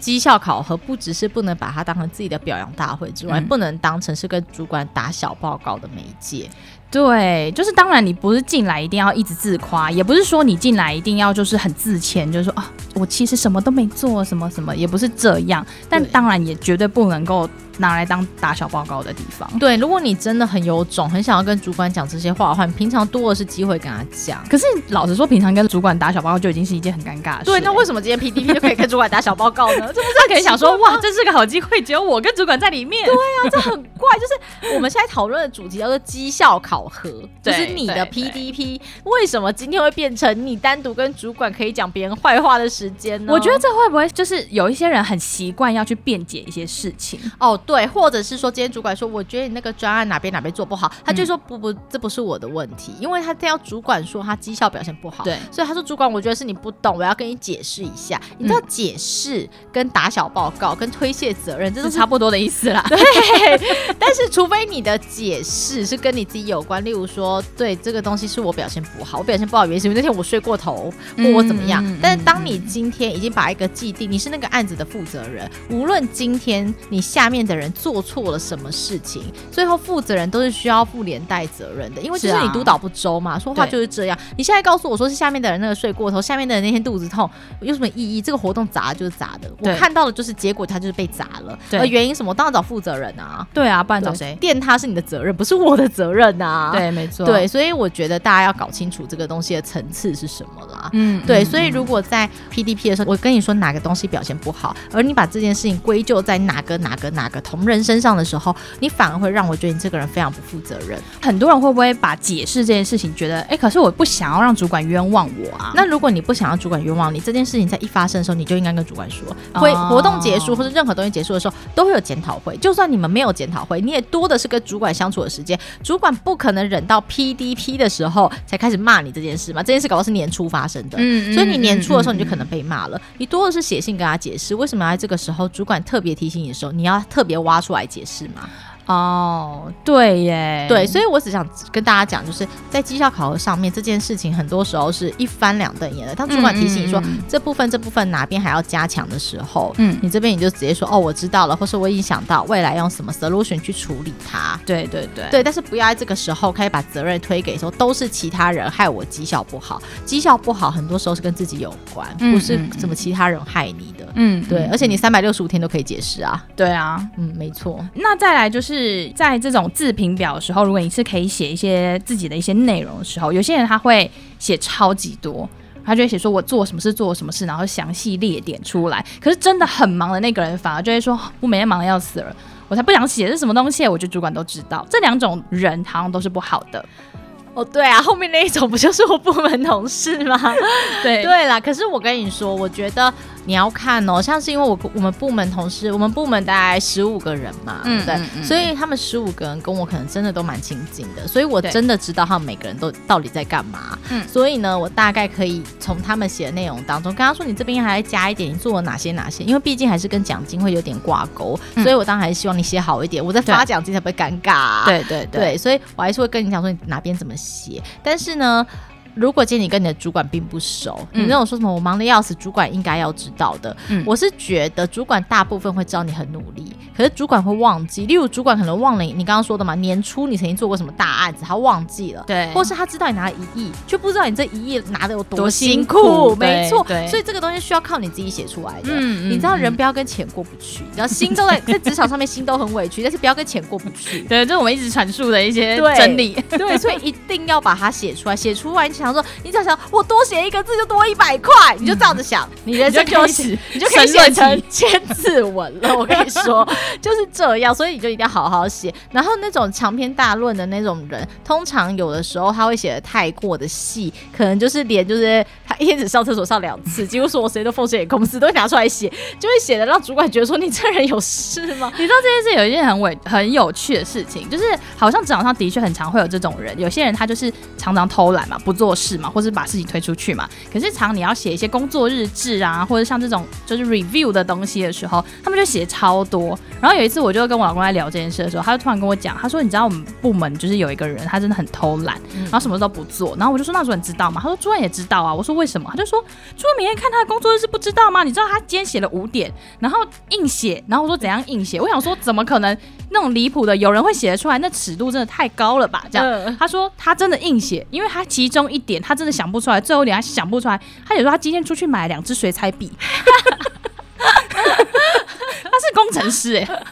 绩效考核不只是不能把它当成自己的表扬大会之外，嗯、不能当成是跟主管打小报告的媒介。对，就是当然你不是进来一定要一直自夸，也不是说你进来一定要就是很自谦，就是说啊，我其实什么都没做，什么什么也不是这样。但当然也绝对不能够。拿来当打小报告的地方。对，如果你真的很有种，很想要跟主管讲这些话的话，你平常多的是机会跟他讲。可是老实说，平常跟主管打小报告就已经是一件很尴尬的事。对，那为什么今天 PDP 就可以跟主管打小报告呢？这不是他可以想说，哇，这是个好机会，只有我跟主管在里面。对啊，这很怪。就是我们现在讨论的主题叫做绩效考核，就是你的 PDP 为什么今天会变成你单独跟主管可以讲别人坏话的时间呢？我觉得这会不会就是有一些人很习惯要去辩解一些事情？哦，对，或者是。说今天主管说，我觉得你那个专案哪边哪边做不好，他就说不不，这不是我的问题，因为他这样主管说他绩效表现不好，对，所以他说主管，我觉得是你不懂，我要跟你解释一下。你知道解释跟打小报告跟推卸责任，这是差不多的意思啦。对，但是除非你的解释是跟你自己有关，例如说，对这个东西是我表现不好，我表现不好原因是因为那天我睡过头或我怎么样。但是当你今天已经把一个既定，你是那个案子的负责人，无论今天你下面的人做错了什么事情，最后负责人都是需要负连带责任的，因为就是你督导不周嘛，说话就是这样。你现在告诉我说是下面的人那个睡过头，下面的人那天肚子痛，有什么意义？这个活动砸就是砸的，我看到的就是结果，他就是被砸了。而原因什么？我当然找负责人啊。对啊，不然找谁？电他是你的责任，不是我的责任啊。对，没错。对，所以我觉得大家要搞清楚这个东西的层次是什么啦。嗯，对。所以如果在 PDP 的时候，我跟你说哪个东西表现不好，而你把这件事情归咎在哪个哪个哪个同仁身上的时候，你反而会让我觉得你这个人非常不负责任。很多人会不会把解释这件事情觉得，哎，可是我不想要让主管冤枉我啊？那如果你不想要主管冤枉你，这件事情在一发生的时候，你就应该跟主管说，会活动结束或者任何东西结束的时候，都会有检讨会。就算你们没有检讨会，你也多的是跟主管相处的时间。主管不可能忍到 PDP 的时候才开始骂你这件事嘛？这件事搞到是年初发生的，嗯，所以你年初的时候你就可能被骂了。你多的是写信跟他解释，为什么要在这个时候主管特别提醒你的时候，你要特别挖出来解释嘛？哦，对耶，对，所以我只想跟大家讲，就是在绩效考核上面这件事情，很多时候是一翻两瞪眼的。当主管提醒你说嗯嗯嗯这部分这部分哪边还要加强的时候，嗯，你这边你就直接说哦，我知道了，或是我已经想到未来用什么 solution 去处理它。对对对对，但是不要在这个时候开始把责任推给说都是其他人害我绩效不好，绩效不好很多时候是跟自己有关，不是什么其他人害你的。嗯，对，而且你三百六十五天都可以解释啊。对啊，嗯，没错。那再来就是。在这种自评表的时候，如果你是可以写一些自己的一些内容的时候，有些人他会写超级多，他就会写说我做什么事，做什么事，然后详细列点出来。可是真的很忙的那个人，反而就会说，我每天忙的要死了，我才不想写是什么东西。我觉得主管都知道，这两种人好像都是不好的。哦，对啊，后面那一种不就是我部门同事吗？对对啦，可是我跟你说，我觉得。你要看哦，像是因为我我们部门同事，我们部门大概十五个人嘛，嗯、对，嗯、所以他们十五个人跟我可能真的都蛮亲近的，所以我真的知道他们每个人都到底在干嘛。嗯，所以呢，我大概可以从他们写的内容当中，跟他说你这边还要加一点，你做了哪些哪些，因为毕竟还是跟奖金会有点挂钩，嗯、所以我当然还是希望你写好一点，我在发奖金才不会尴尬、啊。对对对，对，所以我还是会跟你讲说你哪边怎么写，但是呢。如果今天你跟你的主管并不熟，嗯、你那种说什么我忙的要死，主管应该要知道的。嗯，我是觉得主管大部分会知道你很努力，可是主管会忘记。例如主管可能忘了你刚刚说的嘛，年初你曾经做过什么大案子，他忘记了。对，或是他知道你拿了一亿，却不知道你这一亿拿的有多辛苦。辛苦没错，所以这个东西需要靠你自己写出来的。嗯，你知道人不要跟钱过不去，然后心都在 在职场上面心都很委屈，但是不要跟钱过不去。对，这是我们一直阐述的一些真理。对，对，所以一定要把它写出来，写出来。想说，你想想，我多写一个字就多一百块，你就这样子想，你人生就就可以写成千字文了。我跟你说，就是这样，所以你就一定要好好写。然后那种长篇大论的那种人，通常有的时候他会写的太过的细，可能就是连就是他一天只上厕所上两次，几乎说我谁都奉献给公司，都会拿出来写，就会写的让主管觉得说你这人有事吗？你知道这件事有一件很伟很有趣的事情，就是好像职场上的确很常会有这种人，有些人他就是常常偷懒嘛，不做事嘛，或是把事情推出去嘛。可是常你要写一些工作日志啊，或者像这种就是 review 的东西的时候，他们就写超多。然后有一次我就跟我老公在聊这件事的时候，他就突然跟我讲，他说：“你知道我们部门就是有一个人，他真的很偷懒，然后什么都不做。”然后我就说：“那主任知道吗？”他说：“主任也知道啊。”我说：“为什么？”他就说：“主任每天看他的工作日志不知道吗？你知道他今天写了五点，然后硬写。”然后我说：“怎样硬写？”我想说：“怎么可能那种离谱的？有人会写得出来？那尺度真的太高了吧？”这样他说：“他真的硬写，因为他其中一点他真的想不出来，最后一点他想不出来。”他也说他今天出去买了两支水彩笔，他是工程师哎、欸。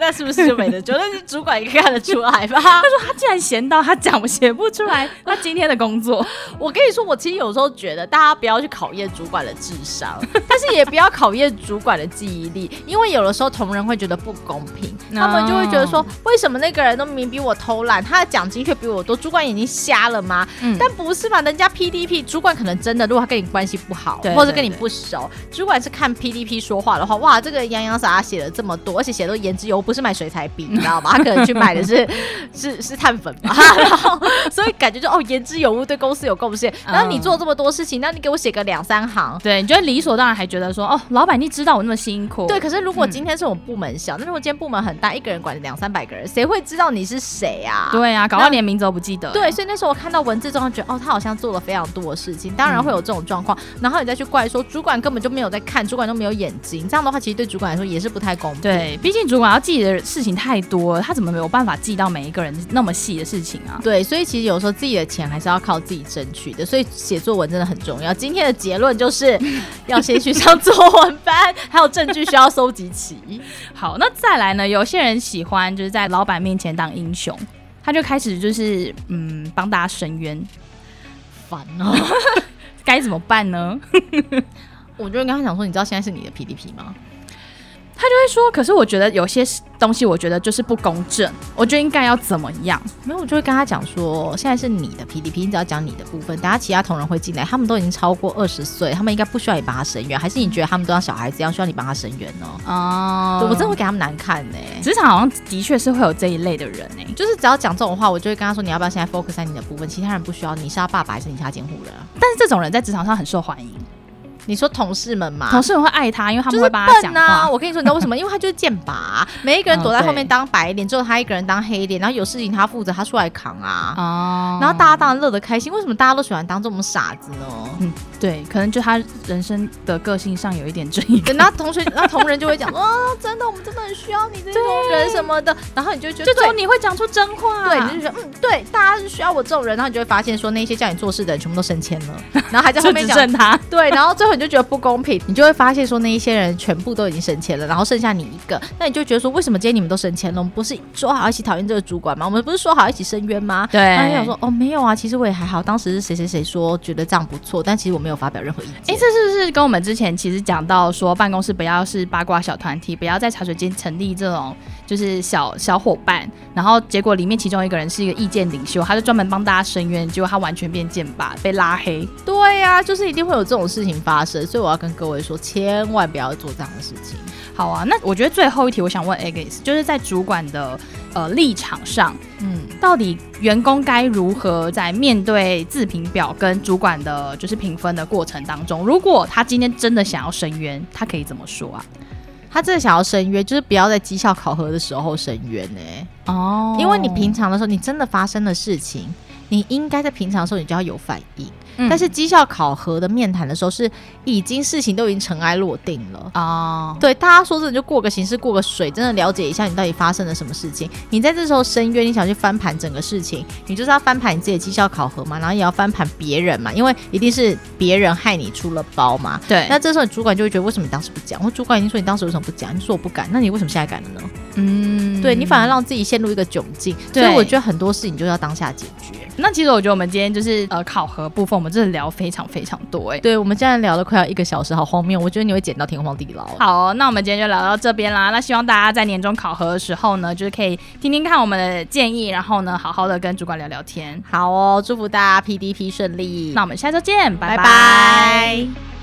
那是不是就没得救？那是主管应该看得出来吧？他说他竟然闲到他讲写不出来 他今天的工作。我跟你说，我其实有时候觉得大家不要去考验主管的智商，但是也不要考验主管的记忆力，因为有的时候同仁会觉得不公平，他们就会觉得说，为什么那个人都明明比我偷懒，他的奖金却比我多？主管眼睛瞎了吗？嗯，但不是嘛？人家 PDP 主管可能真的，如果他跟你关系不好，或者跟你不熟，主管是看 PDP 说话的话，哇，这个洋洋洒洒写了这么多，而且写的都言之有物，不是买水彩笔，你知道吗？他可能去买的是 是是碳粉吧，然后所以感觉就哦言之有物，对公司有贡献。然后你做这么多事情，那你给我写个两三行，对，你觉得理所当然，还觉得说哦，老板你知道我那么辛苦。对，可是如果今天是我们部门小，那如果今天部门很大，一个人管两三百个人，谁会知道你是谁啊？对啊，搞到连名字都不记得。对，所以那时候我看到文字中，觉得哦，他好像做了非常多的事情，当然会有这种状况。然后你再去怪说主管根本就没有在看，主管都没有眼睛，这样的话其实对主管来说也是不太公平。对，毕竟主管要记的事情太多了，他怎么没有办法记到每一个人那么细的事情啊？对，所以其实有时候自己的钱还是要靠自己争取的，所以写作文真的很重要。今天的结论就是要先去上作文班，还有证据需要收集齐。好，那再来呢？有些人喜欢就是在老板面前当英雄。他就开始就是嗯帮大家伸冤，烦哦，该怎么办呢？我就跟他讲说，你知道现在是你的 PDP 吗？他就会说，可是我觉得有些东西，我觉得就是不公正，我觉得应该要怎么样？没有，我就会跟他讲说，现在是你的 PDP，你只要讲你的部分，等下其他同仁会进来，他们都已经超过二十岁，他们应该不需要你帮他申冤，还是你觉得他们都像小孩子一样需要你帮他申冤呢？哦，我真的会给他们难看呢。职场好像的确是会有这一类的人呢，就是只要讲这种话，我就会跟他说，你要不要现在 focus 在你的部分，其他人不需要你，是他爸爸还是你是他监护人？但是这种人在职场上很受欢迎。你说同事们嘛，同事们会爱他，因为他们会帮他讲话。啊、我跟你说，你知道为什么？因为他就是剑拔，每一个人躲在后面当白脸，只有他一个人当黑脸，然后有事情他负责，他出来扛啊。哦。然后大家当然乐得开心。为什么大家都喜欢当这种傻子呢？嗯，对，可能就他人生的个性上有一点正义。然后同学，然后同仁就会讲，哦，真的，我们真的很需要你这种人什么的。然后你就觉得，这种你会讲出真话。对，你就觉得，嗯，对，大家是需要我这种人。然后你就会发现，说那些叫你做事的人全部都升迁了，然后还在 后面讲他。对，然后最后你就觉得不公平。你就会发现说那一些人全部都已经升迁了，然后剩下你一个，那你就觉得说，为什么今天你们都升迁了？我们不是说好一起讨厌这个主管吗？我们不是说好一起申冤吗？对，然后想说哦，没有啊，其实我也还好。当时是谁谁谁说觉得这样不错，但其实我没有发表任何意见。哎，这是不是跟我们之前其实讲到说办公室不要是八卦小团体，不要在茶水间成立这种就是小小伙伴，然后结果里面其中一个人是一个意见领袖，他就专门帮大家申冤，结果他完全变剑拔，被拉黑。对呀、啊，就是一定会有这种事情发生，所以我要跟各位说，千万不要做这样的事情。好啊，那我觉得最后一题，我想问 Agnes，就是在主管的呃立场上，嗯，到底员工该如何在面对自评表跟主管的就是评分的过程当中，如果他今天真的想要申冤，他可以怎么说啊？他真的想要申冤，就是不要在绩效考核的时候申冤呢、欸。哦，因为你平常的时候，你真的发生的事情，你应该在平常的时候，你就要有反应。但是绩效考核的面谈的时候，是已经事情都已经尘埃落定了啊。对，大家说真的就过个形式，过个水，真的了解一下你到底发生了什么事情。你在这时候深渊，你想去翻盘整个事情，你就是要翻盘你自己的绩效考核嘛，然后也要翻盘别人嘛，因为一定是别人害你出了包嘛。对。那这时候你主管就会觉得，为什么你当时不讲？我主管已经说你当时为什么不讲？你说我不敢，那你为什么现在敢了呢？嗯，对，你反而让自己陷入一个窘境。所以我觉得很多事情就要当下解决。那其实我觉得我们今天就是呃考核部分，我们真的聊非常非常多哎、欸。对，我们现在聊了快要一个小时，好荒谬。我觉得你会剪到天荒地老。好、哦，那我们今天就聊到这边啦。那希望大家在年终考核的时候呢，就是可以听听看我们的建议，然后呢，好好的跟主管聊聊天。好哦，祝福大家 PDP 顺利。那我们下周见，拜拜。拜拜。